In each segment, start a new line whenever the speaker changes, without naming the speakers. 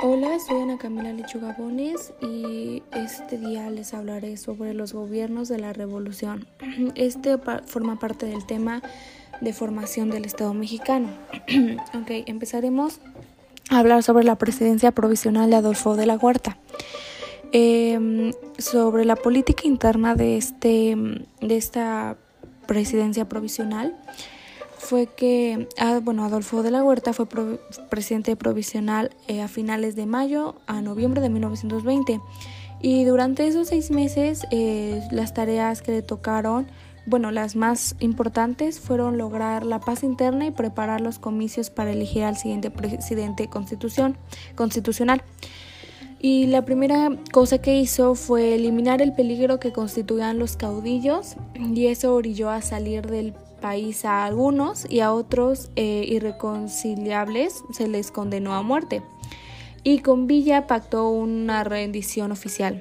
Hola, soy Ana Camila Lechuga Bones y este día les hablaré sobre los gobiernos de la revolución. Este forma parte del tema de formación del Estado mexicano. ok, empezaremos a hablar sobre la presidencia provisional de Adolfo de la Huerta. Em, sobre la política interna de, este, de esta presidencia provisional fue que ah, bueno, Adolfo de la Huerta fue presidente provisional eh, a finales de mayo a noviembre de 1920 y durante esos seis meses eh, las tareas que le tocaron, bueno, las más importantes fueron lograr la paz interna y preparar los comicios para elegir al siguiente presidente constitución, constitucional. Y la primera cosa que hizo fue eliminar el peligro que constituían los caudillos y eso orilló a salir del país a algunos y a otros eh, irreconciliables se les condenó a muerte. Y con Villa pactó una rendición oficial.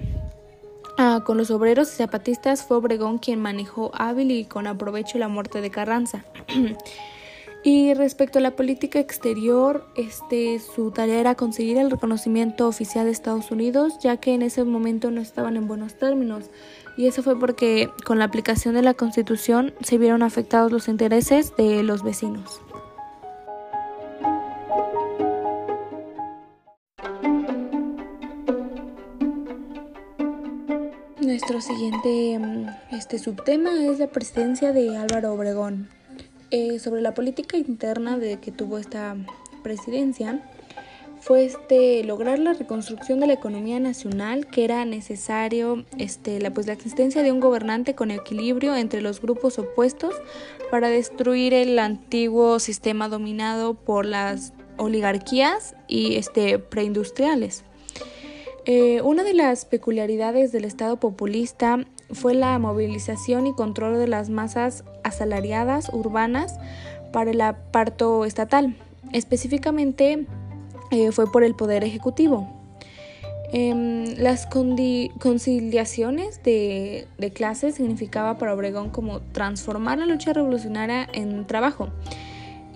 Ah, con los obreros y zapatistas fue Obregón quien manejó hábil y con aprovecho la muerte de Carranza. y respecto a la política exterior, este, su tarea era conseguir el reconocimiento oficial de Estados Unidos, ya que en ese momento no estaban en buenos términos y eso fue porque con la aplicación de la Constitución se vieron afectados los intereses de los vecinos. Nuestro siguiente mm, este subtema es la presidencia de Álvaro Obregón. Eh, sobre la política interna de que tuvo esta presidencia, fue este lograr la reconstrucción de la economía nacional que era necesario este la pues la existencia de un gobernante con equilibrio entre los grupos opuestos para destruir el antiguo sistema dominado por las oligarquías y este preindustriales. Eh, una de las peculiaridades del Estado populista fue la movilización y control de las masas asalariadas urbanas para el aparto estatal. Específicamente, eh, fue por el Poder Ejecutivo. Em, las conciliaciones de, de clases significaba para Obregón como transformar la lucha revolucionaria en trabajo.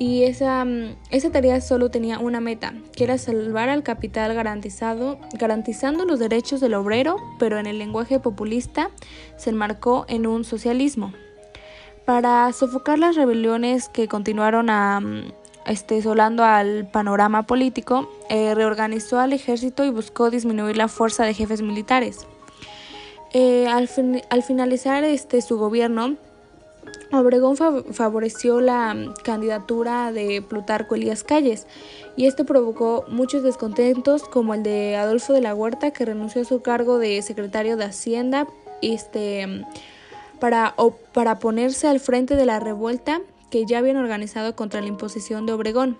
Y esa, mm, tarea solo tenía una meta, que era salvar al capital garantizando los derechos del obrero, pero en el lenguaje populista se enmarcó en un socialismo. Para sofocar las rebeliones que continuaron a, mm, este, solando al panorama político, eh, reorganizó al ejército y buscó disminuir la fuerza de jefes militares. Eh, al, finalizar este, su gobierno, Obregón favoreció la candidatura de Plutarco Elías Calles y esto provocó muchos descontentos como el de Adolfo de la Huerta que renunció a su cargo de secretario de Hacienda este, para, para ponerse al frente de la revuelta que ya habían organizado contra la imposición de Obregón.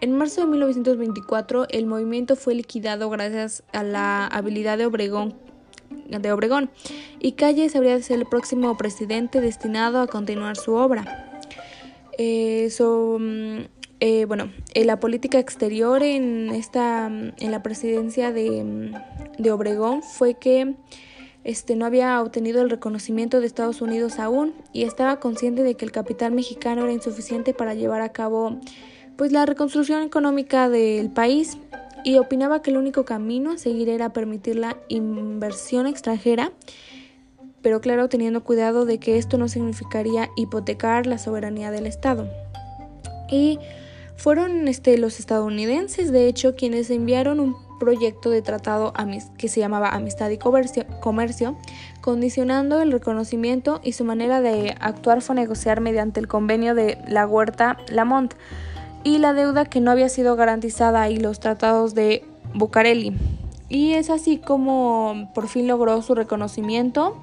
En marzo de 1924 el movimiento fue liquidado gracias a la habilidad de Obregón, de Obregón y Calles habría de ser el próximo presidente destinado a continuar su obra. Eh, mm, eh, bueno, en la política exterior en, esta, en la presidencia de, mm, de Obregón fue que este, no había obtenido el reconocimiento de Estados Unidos aún y estaba consciente de que el capital mexicano era insuficiente para llevar a cabo pues la reconstrucción económica del país y opinaba que el único camino a seguir era permitir la inversión extranjera, pero claro, teniendo cuidado de que esto no significaría hipotecar la soberanía del Estado. Y fueron este, los estadounidenses, de hecho, quienes enviaron un proyecto de tratado que se llamaba Amistad y Comercio, condicionando el reconocimiento y su manera de actuar fue negociar mediante el convenio de la Huerta Lamont y la deuda que no había sido garantizada y los tratados de Bucareli. Y es así como por fin logró su reconocimiento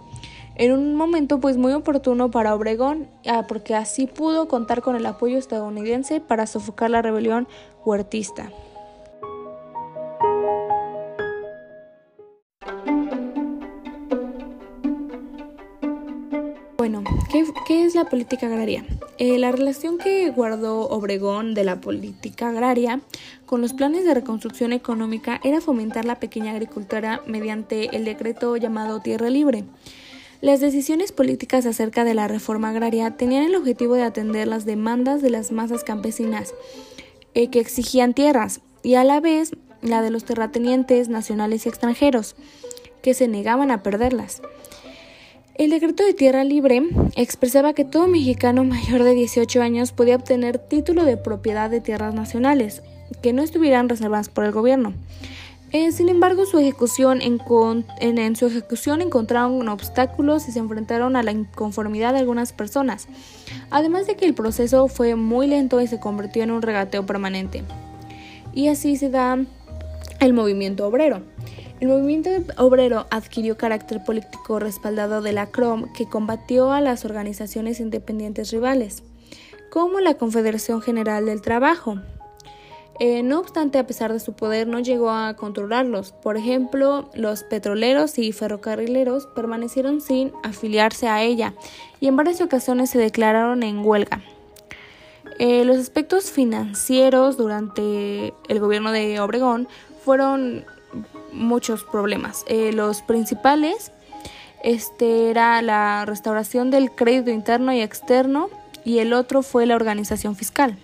en un momento pues muy oportuno para Obregón, ah, porque así pudo contar con el apoyo estadounidense para sofocar la rebelión huertista. Bueno, ¿qué, es la política agraria? Eh, la relación que guardó Obregón de la política agraria con los planes de reconstrucción económica era fomentar la pequeña agricultura mediante el decreto llamado Tierra Libre. Las decisiones políticas acerca de la reforma agraria tenían el objetivo de atender las demandas de las masas campesinas eh, que exigían tierras y a la vez la de los terratenientes nacionales y extranjeros, que se negaban a perderlas. El decreto de tierra libre expresaba que todo mexicano mayor de 18 años podía obtener título de propiedad de tierras nacionales, que no estuvieran reservadas por el gobierno. Eh, sin embargo, su ejecución en, en, su ejecución encontraron obstáculos y se enfrentaron a la inconformidad de algunas personas, además de que el proceso fue muy lento y se convirtió en un regateo permanente. Y así se da el movimiento obrero. El movimiento obrero adquirió carácter político respaldado de la CROM que combatió a las organizaciones independientes rivales, como la Confederación General del Trabajo, eh, no obstante, a pesar de su poder, no llegó a controlarlos. Por ejemplo, los petroleros y ferrocarrileros permanecieron sin afiliarse a ella y en varias ocasiones se declararon en huelga. Eh, los aspectos financieros durante el gobierno de Obregón fueron muchos problemas. Eh, los principales este, era la restauración del crédito interno y externo y el otro fue la organización fiscal.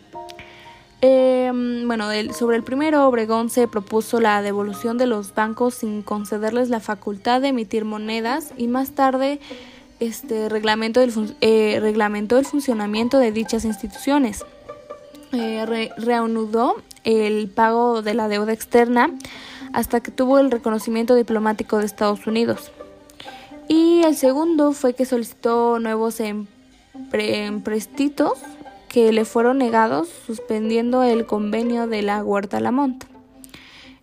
Eh, bueno, sobre el primero, Obregón se propuso la devolución de los bancos sin concederles la facultad de emitir monedas y más tarde este reglamento del, eh, reglamentó el funcionamiento de dichas instituciones. Eh, reanudó el pago de la deuda externa hasta que tuvo el reconocimiento diplomático de Estados Unidos. Y el segundo fue que solicitó nuevos emprestitos que le fueron negados suspendiendo el convenio de la Huerta Lamont.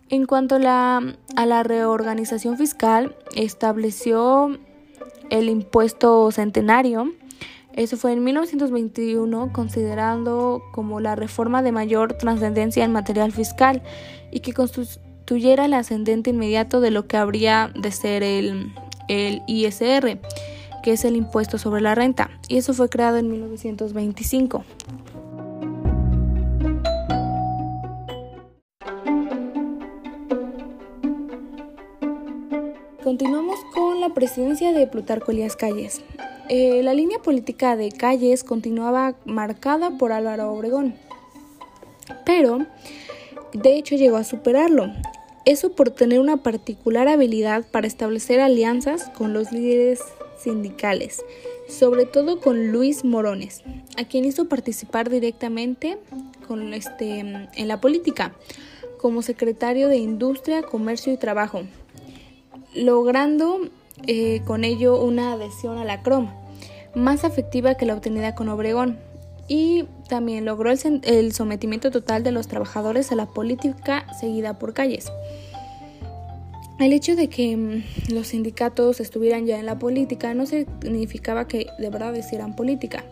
En cuanto a la, a la reorganización fiscal, estableció el impuesto centenario. Eso fue en 1921, considerando como la reforma de mayor trascendencia en material fiscal y que constituyera el ascendente inmediato de lo que habría de ser el, el ISR que es el impuesto sobre la renta, y eso fue creado en 1925. Continuamos con la presidencia de Plutarco Elías Calles. Eh, la línea política de Calles continuaba marcada por Álvaro Obregón, pero de hecho llegó a superarlo. Eso por tener una particular habilidad para establecer alianzas con los líderes sindicales, sobre todo con Luis Morones, a quien hizo participar directamente este, en la política como secretario de Industria, Comercio y Trabajo, logrando eh, con ello una adhesión a la CROM, más afectiva que la obtenida con Obregón, y también logró el sometimiento total de los trabajadores a la política seguida por calles. El hecho de que mm, los sindicatos estuvieran ya en la política no significaba que de verdad hicieran política,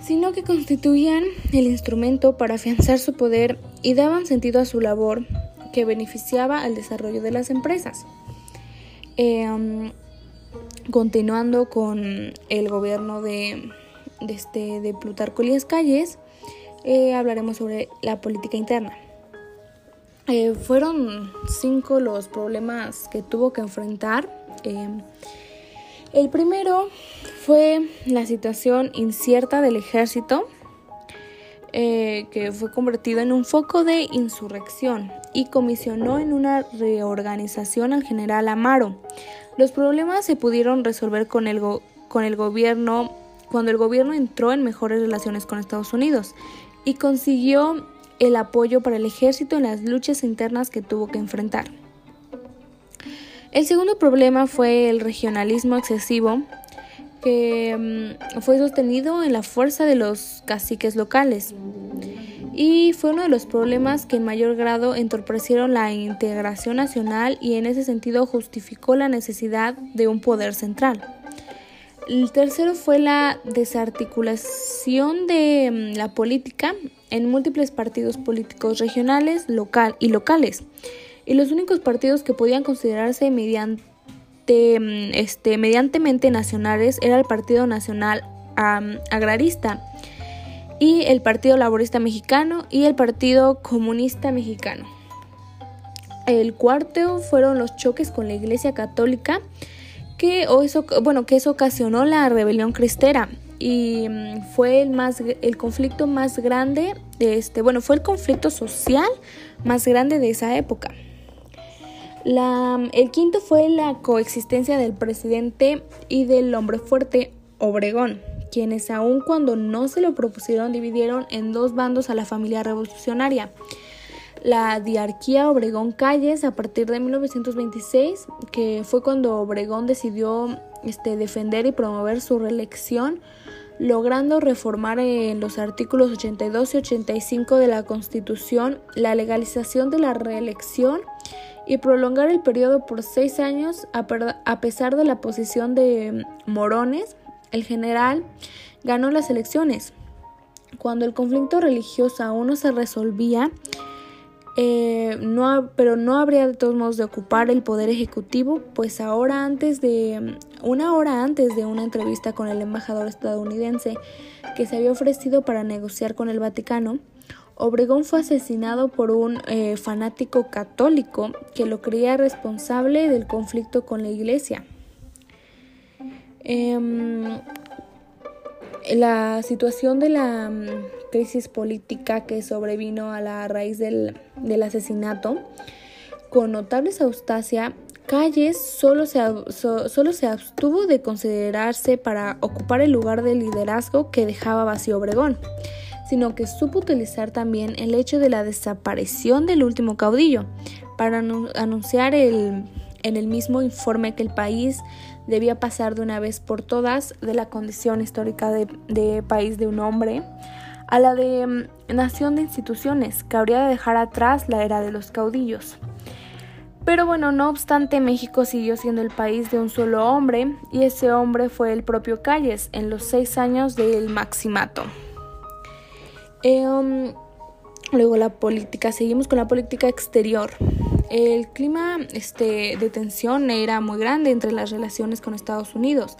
sino que constituían el instrumento para afianzar su poder y daban sentido a su labor que beneficiaba al desarrollo de las empresas. Em, continuando con el gobierno de, este, de Plutarco Elías Calles, eh, hablaremos sobre la política interna. Eh, fueron cinco los problemas que tuvo que enfrentar. Eh, el primero fue la situación incierta del ejército, que fue convertido en un foco de insurrección y comisionó en una reorganización al general Amaro. Los problemas se pudieron resolver con el, con el gobierno cuando el gobierno entró en mejores relaciones con Estados Unidos y consiguió el apoyo para el ejército en las luchas internas que tuvo que enfrentar. El segundo problema fue el regionalismo excesivo que mm, fue sostenido en la fuerza de los caciques locales y fue uno de los problemas que en mayor grado entorpecieron la integración nacional y en ese sentido justificó la necesidad de un poder central. El tercero fue la desarticulación de mm, la política en múltiples partidos políticos regionales local y locales. Y los únicos partidos que podían considerarse mediante, mm, este, nacionales era el Partido Nacional Agrarista y el Partido Laborista Mexicano y el Partido Comunista Mexicano. El cuarto fueron los choques con la Iglesia Católica que, eso, que ocasionó la rebelión cristera y mm, fue el, más, el conflicto más grande este, bueno, fue el conflicto social más grande de esa época. el quinto fue la coexistencia del presidente y del hombre fuerte Obregón, quienes aun cuando no se lo propusieron dividieron en dos bandos a la familia revolucionaria. La diarquía Obregón Calles a partir de 1926, que fue cuando Obregón decidió este, defender y promover su reelección, logrando reformar en los artículos 82 y 85 de la Constitución la legalización de la reelección y prolongar el periodo por seis años a pesar de la posición de Morones, el general ganó las elecciones. Cuando el conflicto religioso aún no se resolvía, eh, no, pero no habría de todos modos de ocupar el poder ejecutivo, pues ahora antes de una hora antes de una entrevista con el embajador estadounidense que se había ofrecido para negociar con el Vaticano, Obregón fue asesinado por un eh, fanático católico que lo creía responsable del conflicto con la Iglesia. Em, la situación de la crisis política que sobrevino a la raíz del, asesinato, con notable austacia, Calles solo se, solo se abstuvo de considerarse para ocupar el lugar de liderazgo que dejaba vacío Obregón, sino que supo utilizar también el hecho de la desaparición del último caudillo para anunciar el, en el mismo informe que el país debía pasar de una vez por todas de la condición histórica de, país de un hombre a la de mm, nación de instituciones, que habría de dejar atrás la era de los caudillos. Pero bueno, no obstante, México siguió siendo el país de un solo hombre y ese hombre fue el propio Calles en los seis años del maximato. Um, luego la política, seguimos con la política exterior. El clima este, de tensión era muy grande entre las relaciones con Estados Unidos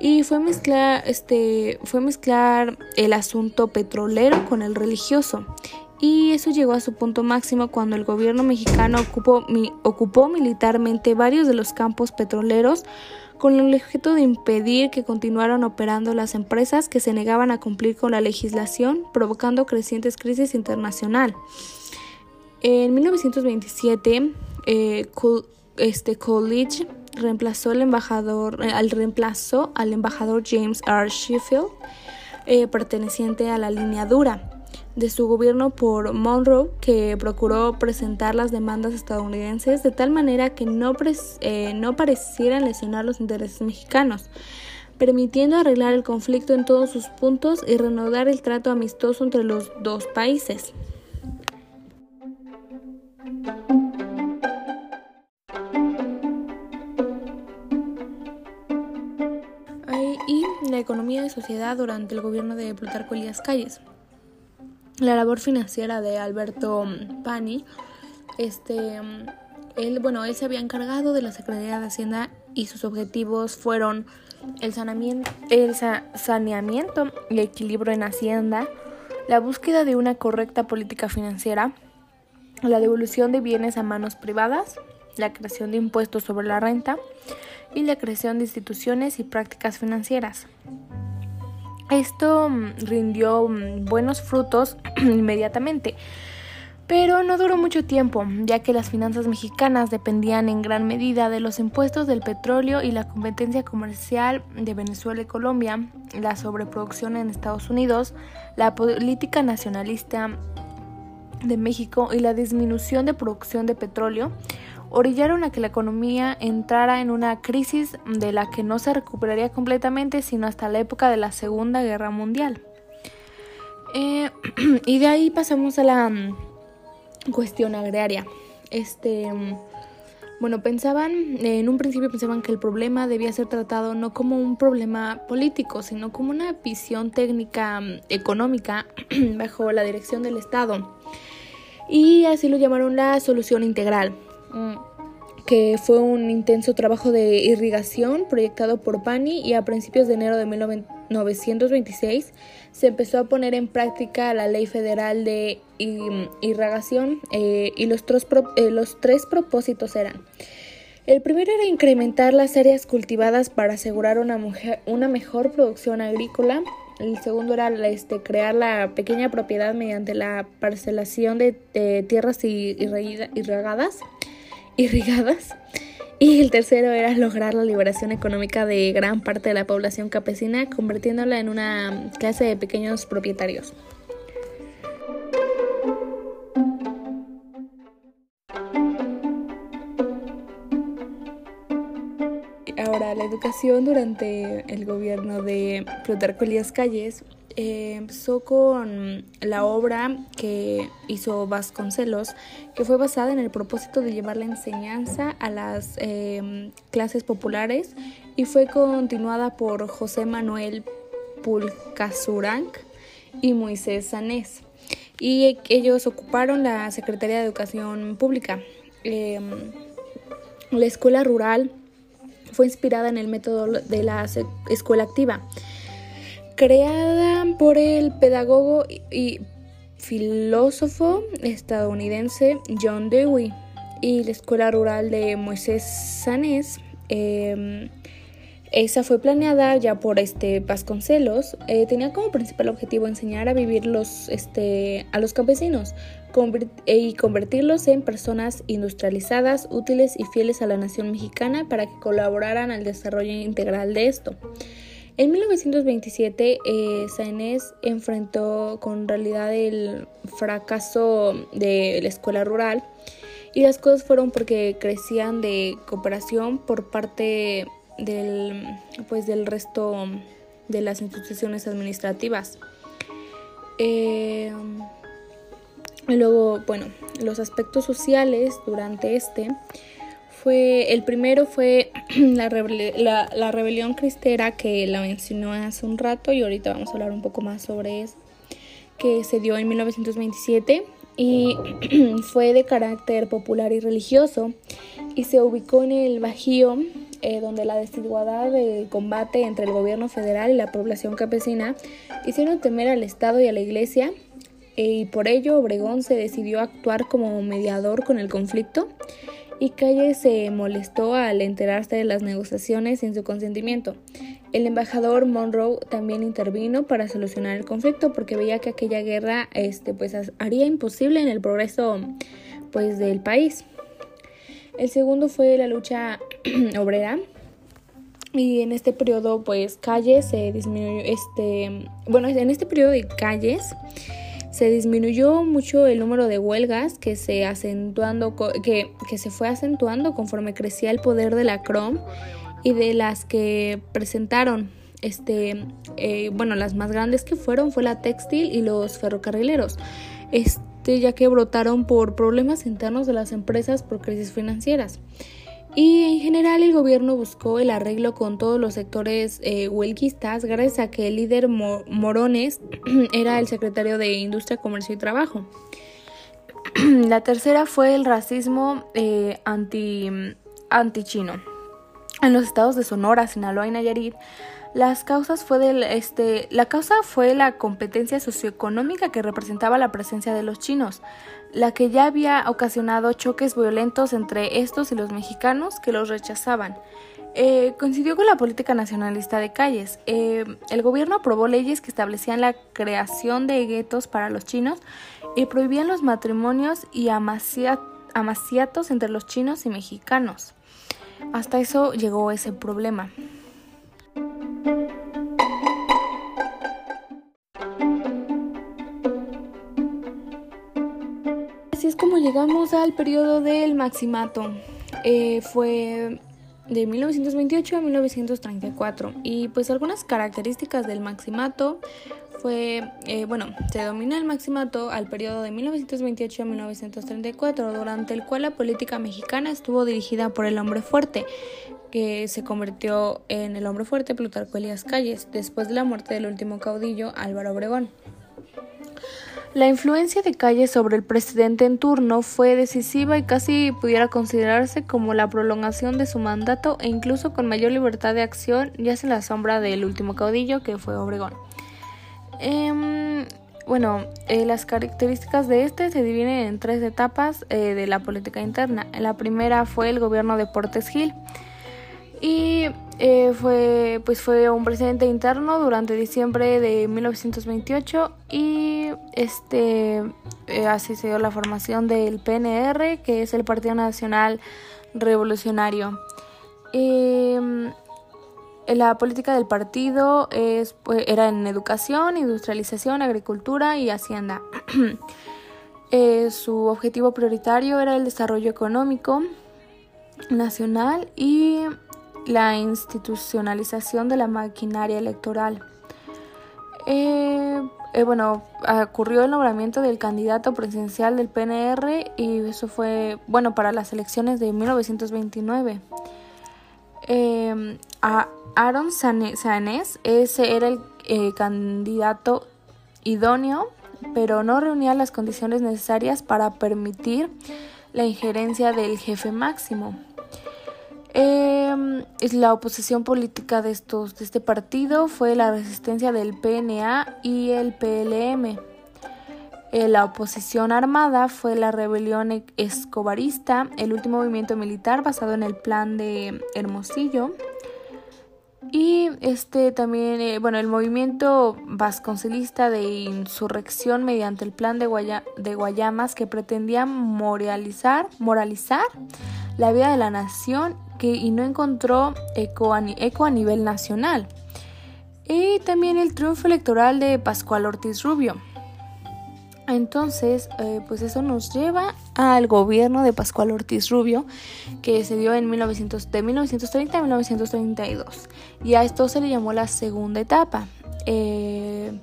y fue mezclar, este, fue mezclar el asunto petrolero con el religioso. Y eso llegó a su punto máximo cuando el gobierno mexicano ocupó, ocupó militarmente varios de los campos petroleros con el objeto de impedir que continuaran operando las empresas que se negaban a cumplir con la legislación, provocando crecientes crisis internacional. En 1927, eh, este Coolidge reemplazó al embajador, eh, al reemplazó al embajador James R. Sheffield, eh, perteneciente a la línea dura de su gobierno por Monroe, que procuró presentar las demandas estadounidenses de tal manera que no, no parecieran lesionar los intereses mexicanos, permitiendo arreglar el conflicto en todos sus puntos y reanudar el trato amistoso entre los dos países. La economía de sociedad durante el gobierno de Plutarco Elías Calles. La labor financiera de Alberto Pani, este, él, bueno, él se había encargado de la Secretaría de Hacienda y sus objetivos fueron el, saneamiento, el saneamiento y equilibrio en Hacienda, la búsqueda de una correcta política financiera, la devolución de bienes a manos privadas, la creación de impuestos sobre la renta y la creación de instituciones y prácticas financieras. Esto mm, rindió mm, buenos frutos inmediatamente, pero no duró mucho tiempo, ya que las finanzas mexicanas dependían en gran medida de los impuestos del petróleo y la competencia comercial de Venezuela y Colombia, la sobreproducción en Estados Unidos, la política nacionalista de México y la disminución de producción de petróleo orillaron a que la economía entrara en una crisis de la que no se recuperaría completamente sino hasta la época de la Segunda Guerra Mundial. Eh, y de ahí pasamos a la mm, cuestión agraria. Este, mm, bueno, pensaban, en un principio pensaban que el problema debía ser tratado no como un problema político, sino como una visión técnica mm, económica bajo la dirección del Estado. Y así lo llamaron la solución integral. Que fue un intenso trabajo de irrigación proyectado por Pani y a principios de enero de 1926 se empezó a poner en práctica la ley federal de irrigación eh, y los tres, eh, los tres propósitos eran el primero era incrementar las áreas cultivadas para asegurar una, una mejor producción agrícola. el segundo era este, crear la pequeña propiedad mediante la parcelación de, tierras irrigadas, irrigadas. Y el tercero era lograr la liberación económica de gran parte de la población campesina, convirtiéndola en una clase de pequeños propietarios. Ahora, la educación durante el gobierno de Plutarco Elías Calles eh, empezó con la obra que hizo Vasconcelos, que fue basada en el propósito de llevar la enseñanza a las em, clases populares y fue continuada por José Manuel Pulcasuranc y Moisés Sanés. Y ellos ocuparon la Secretaría de Educación Pública. Em, la escuela rural fue inspirada en el método de la escuela activa creada por el pedagogo y filósofo estadounidense John Dewey y la Escuela Rural de Moisés Sanés. Em, esa fue planeada ya por este Vasconcelos. Eh, tenía como principal objetivo enseñar a vivir los, este, a los campesinos y convertirlos en personas industrializadas, útiles y fieles a la nación mexicana para que colaboraran al desarrollo integral de esto. En 1927, eh, enfrentó con realidad el fracaso de la escuela rural y las cosas fueron porque crecían de cooperación por parte del, pues, del resto de las instituciones administrativas. Eh, luego, bueno, los aspectos sociales durante este el primero fue la, rebelión cristera que la mencionó hace un rato y ahorita vamos a hablar un poco más sobre eso, que se dio en 1927 y fue de carácter popular y religioso y se ubicó en el Bajío, eh, donde la desigualdad del combate entre el gobierno federal y la población campesina hicieron temer al Estado y a la Iglesia eh, y por ello Obregón se decidió actuar como mediador con el conflicto y Calle se molestó al enterarse de las negociaciones sin su consentimiento. El embajador Monroe también intervino para solucionar el conflicto porque veía que aquella guerra este, pues, haría imposible en el progreso pues, del país. El segundo fue la lucha obrera. Y en este periodo, pues, Calles se disminuyó, este, bueno, en este periodo de Calles, se disminuyó mucho el número de huelgas que se, acentuando, que, que se fue acentuando conforme crecía el poder de la CROM y de las que presentaron este eh, bueno las más grandes que fueron fue la textil y los ferrocarrileros este ya que brotaron por problemas internos de las empresas por crisis financieras y en general el gobierno buscó el arreglo con todos los sectores eh, huelguistas gracias a que el líder Morones era el secretario de Industria, Comercio y Trabajo. La tercera fue el racismo eh, anti, anti-chino. En los estados de Sonora, Sinaloa y Nayarit, las causas fue del, este, la causa fue la competencia socioeconómica que representaba la presencia de los chinos, la que ya había ocasionado choques violentos entre estos y los mexicanos que los rechazaban. Eh, coincidió con la política nacionalista de calles. Eh, el gobierno aprobó leyes que establecían la creación de guetos para los chinos y prohibían los matrimonios y amaciatos entre los chinos y mexicanos. Hasta eso llegó ese problema. Así es como llegamos al periodo del maximato. Eh, fue de 1928 a 1934 y pues algunas características del maximato fue, eh, bueno, se domina el maximato al periodo de 1928 a 1934, durante el cual la política mexicana estuvo dirigida por el hombre fuerte, que se convirtió en el hombre fuerte Plutarco Elías Calles, después de la muerte del último caudillo Álvaro Obregón. La influencia de Calles sobre el presidente en turno fue decisiva y casi pudiera considerarse como la prolongación de su mandato e incluso con mayor libertad de acción, ya en la sombra del último caudillo que fue Obregón. Em, bueno, eh, las características de este se dividen en tres etapas eh, de la política interna. La primera fue el gobierno de Portes Gil y eh, fue, pues fue un presidente interno durante diciembre de 1928 y este, eh, así se dio la formación del PNR, que es el Partido Nacional Revolucionario. Em, la política del partido es, pues, era en educación, industrialización, agricultura y hacienda. Eh, su objetivo prioritario era el desarrollo económico nacional y la institucionalización de la maquinaria electoral. Eh, eh, bueno, ocurrió el nombramiento del candidato presidencial del PNR y eso fue, bueno, para las elecciones de 1929. a Aaron Sanes, ese era el eh, candidato idóneo, pero no reunía las condiciones necesarias para permitir la injerencia del jefe máximo. Eh, la oposición política de, estos, de este partido fue la resistencia del PNA y el PLM. Eh, la oposición armada fue la rebelión e-, escobarista, el último movimiento militar basado en el plan de Hermosillo. Y este también, eh, bueno, el movimiento vasconcelista de insurrección mediante el plan de, de Guayamas que pretendía moralizar, moralizar la vida de la nación y no encontró eco a, nivel nacional. Y también el triunfo electoral de Pascual Ortiz Rubio. Entonces, eh, pues eso nos lleva al gobierno de Pascual Ortiz Rubio, que se dio en 1900, de 1930 a 1932. Y a esto se le llamó la segunda etapa. Eh,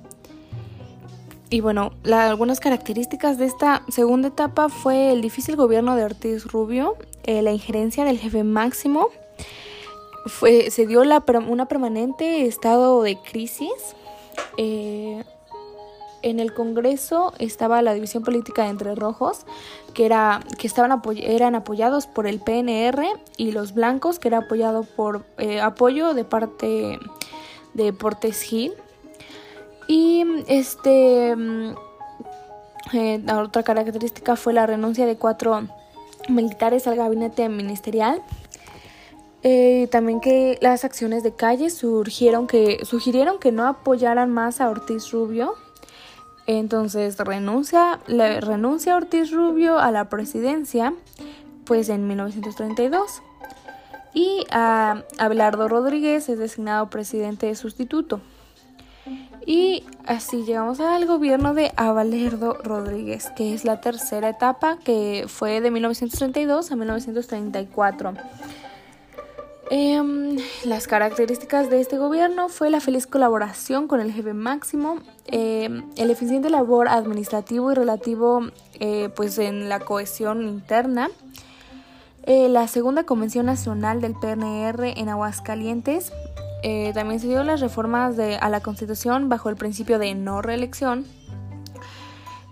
y bueno, algunas características de esta segunda etapa fue el difícil gobierno de Ortiz Rubio, eh, la injerencia del jefe máximo, fue, se dio la, una permanente estado de crisis. Eh, en el Congreso estaba la división política entre rojos, que, era, que estaban eran apoyados por el PNR, y los blancos, que era apoyado por eh, apoyo de parte de Portes Gil. Y este mm, otra característica fue la renuncia de cuatro militares al gabinete ministerial. Eh, también que las acciones de calle surgieron que, sugirieron que no apoyaran más a Ortiz Rubio. Entonces renuncia, le, renuncia Ortiz Rubio a la presidencia pues en 1932 y a Abelardo Rodríguez es designado presidente sustituto. Y así llegamos al gobierno de Abelardo Rodríguez, que es la tercera etapa, que fue de 1932 a 1934. Em, las características de este gobierno fue la feliz colaboración con el jefe máximo, em, el eficiente labor administrativo y relativo eh, pues en la cohesión interna, eh, la segunda convención nacional del PNR en Aguascalientes, eh, también se dio las reformas de, a la Constitución bajo el principio de no reelección.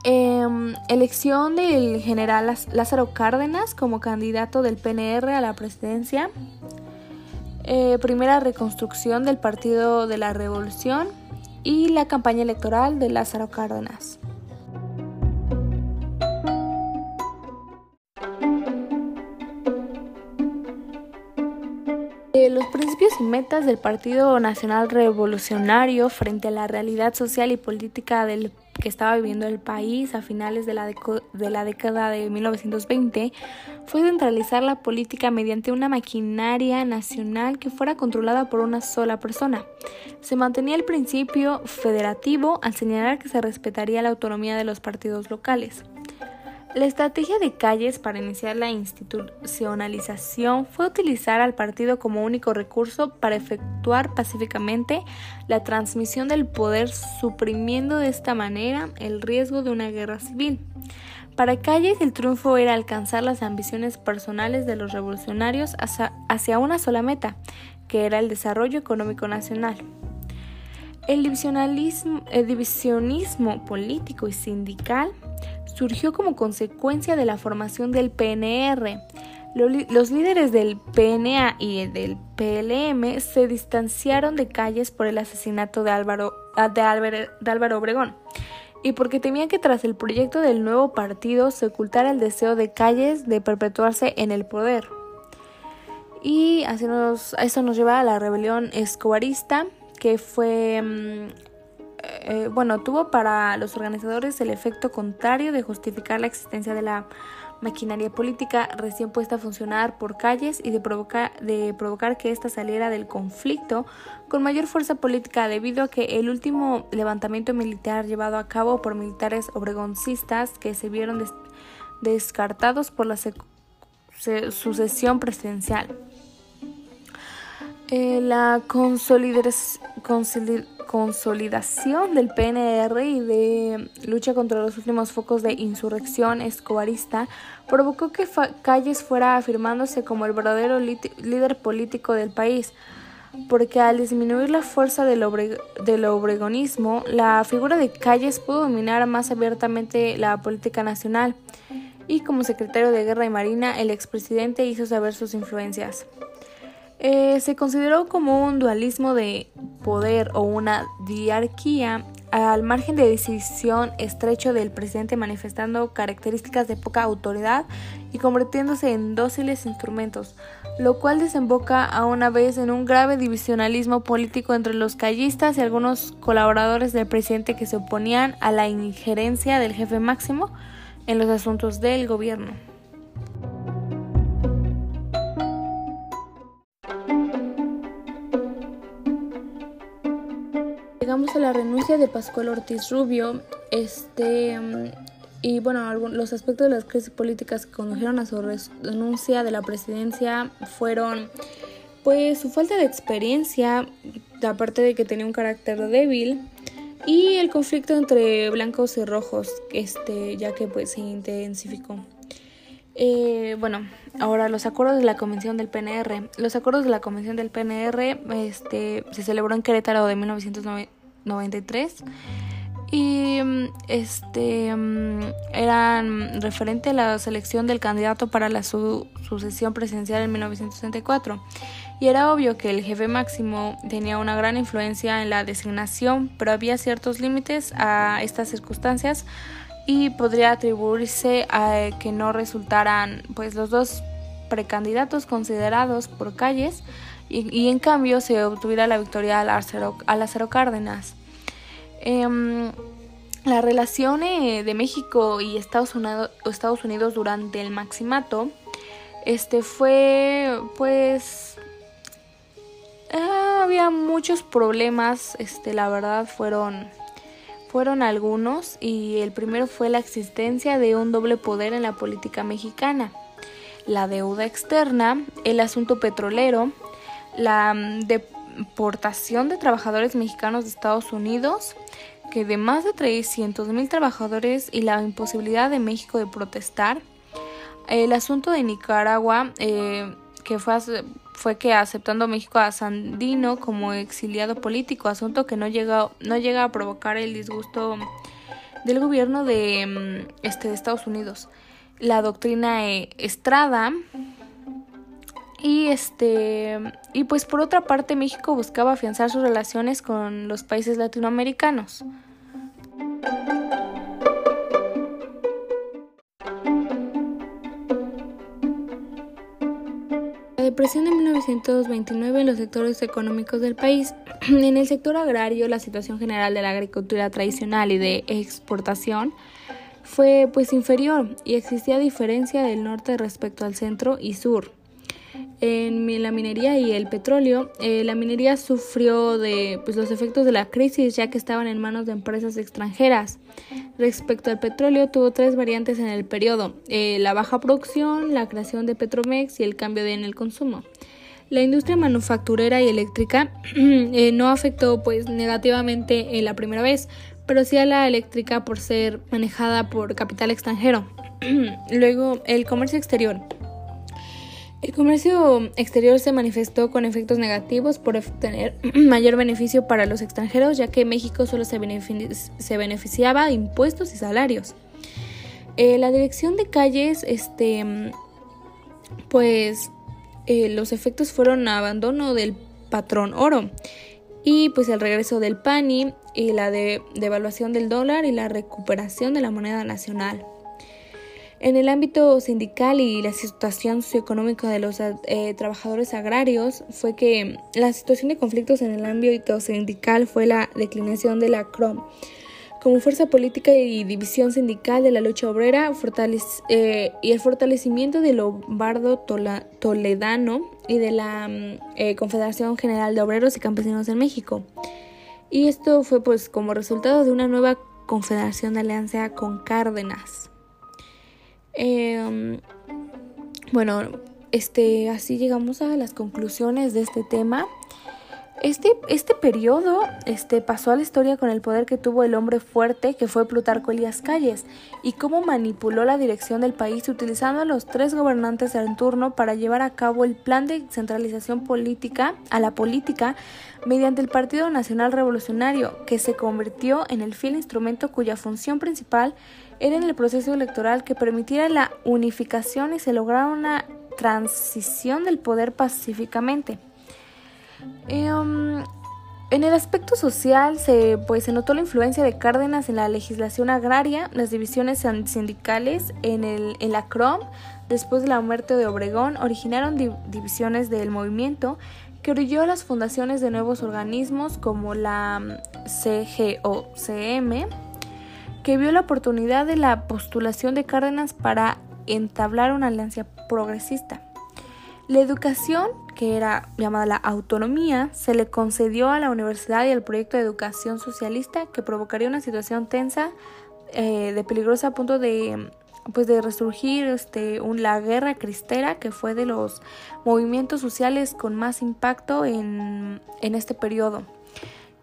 Em, elección del general Lázaro Cárdenas como candidato del PNR a la presidencia. Eh, primera reconstrucción del Partido de la Revolución y la campaña electoral de Lázaro Cárdenas. Los principios y metas del Partido Nacional Revolucionario frente a la realidad social y política del que estaba viviendo el país a finales de la, de década de 1920 fue centralizar la política mediante una maquinaria nacional que fuera controlada por una sola persona. Se mantenía el principio federativo al señalar que se respetaría la autonomía de los partidos locales. La estrategia de Calles para iniciar la institucionalización fue utilizar al partido como único recurso para efectuar pacíficamente la transmisión del poder, suprimiendo de esta manera el riesgo de una guerra civil. Para Calles el triunfo era alcanzar las ambiciones personales de los revolucionarios hacia, una sola meta, que era el desarrollo económico nacional. El divisionismo político y sindical surgió como consecuencia de la formación del PNR. Los líderes del PNA y del PLM se distanciaron de calles por el asesinato de Álvaro, ah, de Álvaro, Obregón y porque temían que tras el proyecto del nuevo partido se ocultara el deseo de calles de perpetuarse en el poder. Y así eso nos lleva a la rebelión escobarista, que fue, mm, eh, bueno, tuvo para los organizadores el efecto contrario de justificar la existencia de la maquinaria política recién puesta a funcionar por calles y de provocar, de provocar que ésta saliera del conflicto con mayor fuerza política debido a que el último levantamiento militar llevado a cabo por militares obregoncistas que se vieron descartados por la sucesión presidencial. Eh, la consolidación del PNR y de lucha contra los últimos focos de insurrección escobarista provocó que Calles fuera afirmándose como el verdadero líder político del país, porque al disminuir la fuerza del, del obregonismo, la figura de Calles pudo dominar más abiertamente la política nacional y como secretario de Guerra y Marina el expresidente hizo saber sus influencias. Eh, se consideró como un dualismo de poder o una diarquía al margen de decisión estrecho del presidente manifestando características de poca autoridad y convirtiéndose en dóciles instrumentos, lo cual desemboca a una vez en un grave divisionalismo político entre los callistas y algunos colaboradores del presidente que se oponían a la injerencia del jefe máximo en los asuntos del gobierno. La renuncia de Pascual Ortiz Rubio, este mm, y bueno, los aspectos de las crisis políticas que condujeron a su renuncia de la presidencia fueron pues su falta de experiencia, aparte de que tenía un carácter débil, y el conflicto entre blancos y rojos, este, ya que pues se intensificó. Eh, bueno, ahora los acuerdos de la convención del PNR. Los acuerdos de la convención del PNR este, se celebró en Querétaro de 1990 93 y este eran referente a la selección del candidato para la sucesión presidencial en 1964 y era obvio que el jefe máximo tenía una gran influencia en la designación pero había ciertos límites a estas circunstancias y podría atribuirse a que no resultaran pues los dos precandidatos considerados por calles y, en cambio se obtuviera la victoria al al Cárdenas. Em, la relación eh, de México y Estados Unidos, Estados Unidos durante el maximato este fue pues ah, había muchos problemas este la verdad fueron fueron algunos y el primero fue la existencia de un doble poder en la política mexicana la deuda externa el asunto petrolero la mm, deportación de trabajadores mexicanos de Estados Unidos, que de más de 300 mil trabajadores y la imposibilidad de México de protestar. El asunto de Nicaragua, eh, que fue, fue que aceptando México a Sandino como exiliado político, asunto que no llega, no llega a provocar el disgusto del gobierno de, mm, este, de Estados Unidos. La doctrina eh, Estrada, y este y pues por otra parte México buscaba afianzar sus relaciones con los países latinoamericanos. La depresión de 1929 en los sectores económicos del país. En el sector agrario, la situación general de la agricultura tradicional y de exportación fue pues inferior y existía diferencia del norte respecto al centro y sur en la minería y el petróleo, eh, la minería sufrió de pues, los efectos de la crisis ya que estaban en manos de empresas extranjeras. Respecto al petróleo, tuvo tres variantes en el periodo, eh, la baja producción, la creación de Petromex y el cambio en el consumo. La industria manufacturera y eléctrica eh, no afectó pues negativamente en la primera vez, pero sí a la eléctrica por ser manejada por capital extranjero. Luego, el comercio exterior. El comercio exterior se manifestó con efectos negativos por obtener mayor beneficio para los extranjeros, ya que México solo se, beneficiaba de impuestos y salarios. Eh, la dirección de calles, este, pues eh, los efectos fueron abandono del patrón oro y pues el regreso del PANI y la devaluación del dólar y la recuperación de la moneda nacional. En el ámbito sindical y la situación socioeconómica de los eh, trabajadores agrarios fue que la situación de conflictos en el ámbito sindical fue la declinación de la CROM como fuerza política y división sindical de la lucha obrera eh, y el fortalecimiento de Lombardo Toledano y de la mm, eh, Confederación General de Obreros y Campesinos en México. Y esto fue pues como resultado de una nueva confederación de alianza con Cárdenas. Em, bueno, este, así llegamos a las conclusiones de este tema. Este, este periodo este, pasó a la historia con el poder que tuvo el hombre fuerte que fue Plutarco Elías Calles y cómo manipuló la dirección del país utilizando a los tres gobernantes en turno para llevar a cabo el plan de centralización política a la política mediante el Partido Nacional Revolucionario, que se convirtió en el fiel instrumento cuya función principal era en el proceso electoral que permitiera la unificación y se lograra una transición del poder pacíficamente. Em, en el aspecto social se, pues, se notó la influencia de Cárdenas en la legislación agraria, las divisiones sindicales en, el, en la CROM, después de la muerte de Obregón, originaron divisiones del movimiento que orilló las fundaciones de nuevos organismos como la CGOCM, que vio la oportunidad de la postulación de Cárdenas para entablar una alianza progresista. La educación, que era llamada la autonomía, se le concedió a la universidad y al proyecto de educación socialista que provocaría una situación tensa eh, de peligrosa a punto de pues de resurgir este, la guerra cristera que fue de los movimientos sociales con más impacto en, en este periodo.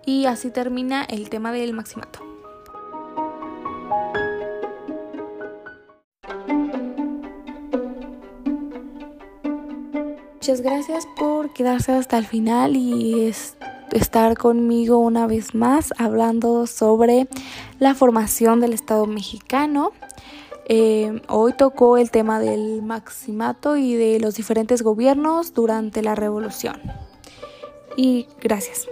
Y así termina el tema del maximato. Muchas gracias por quedarse hasta el final y estar conmigo una vez más hablando sobre la formación del Estado mexicano. Eh, hoy tocó el tema del maximato y de los diferentes gobiernos durante la revolución. Y gracias.